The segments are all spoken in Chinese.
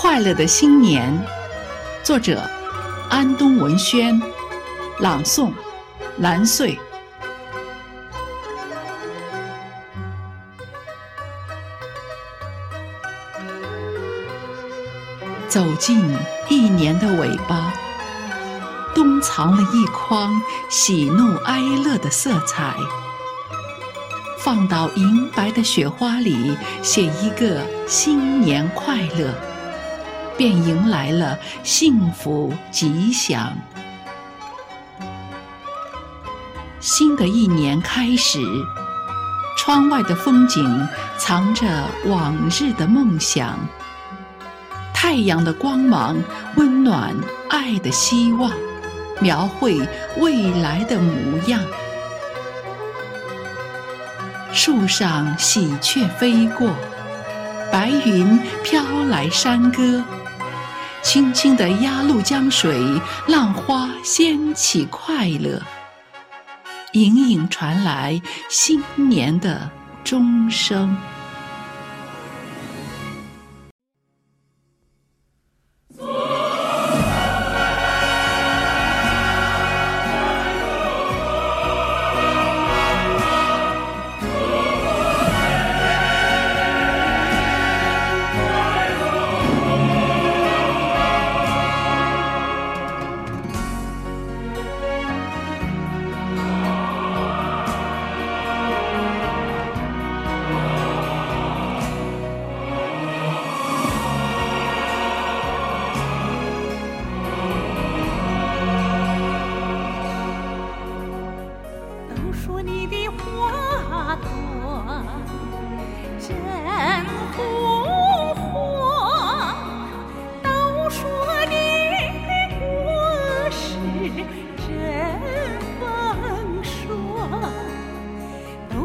快乐的新年，作者安东文轩，朗诵蓝穗。走进一年的尾巴，冬藏了一筐喜怒哀乐的色彩，放到银白的雪花里，写一个新年快乐，便迎来了幸福吉祥。新的一年开始，窗外的风景藏着往日的梦想。太阳的光芒温暖爱的希望，描绘未来的模样。树上喜鹊飞过，白云飘来山歌，轻轻的鸭绿江水，浪花掀起快乐，隐隐传来新年的钟声。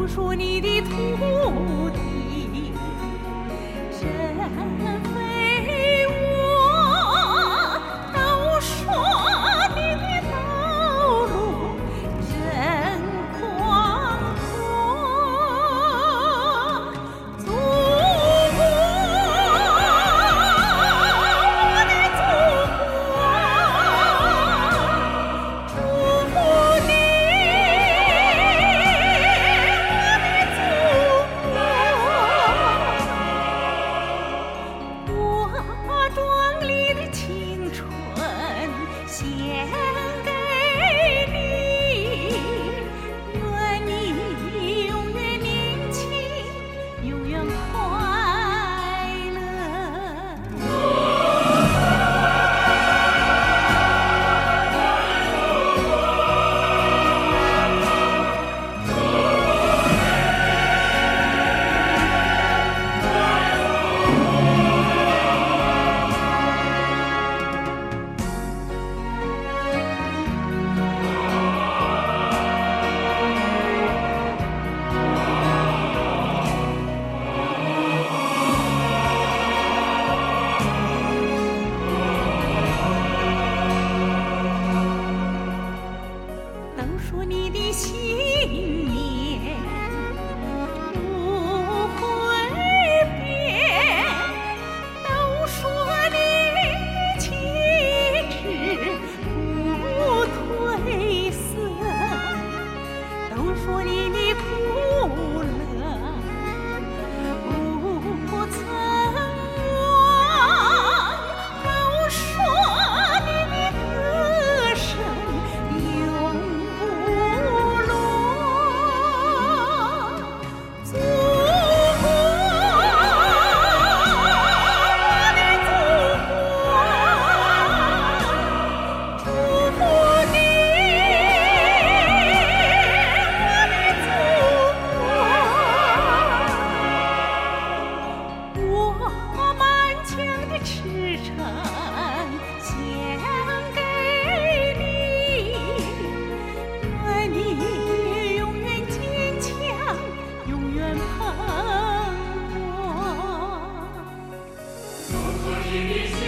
都说你的土地真。Nhân singing.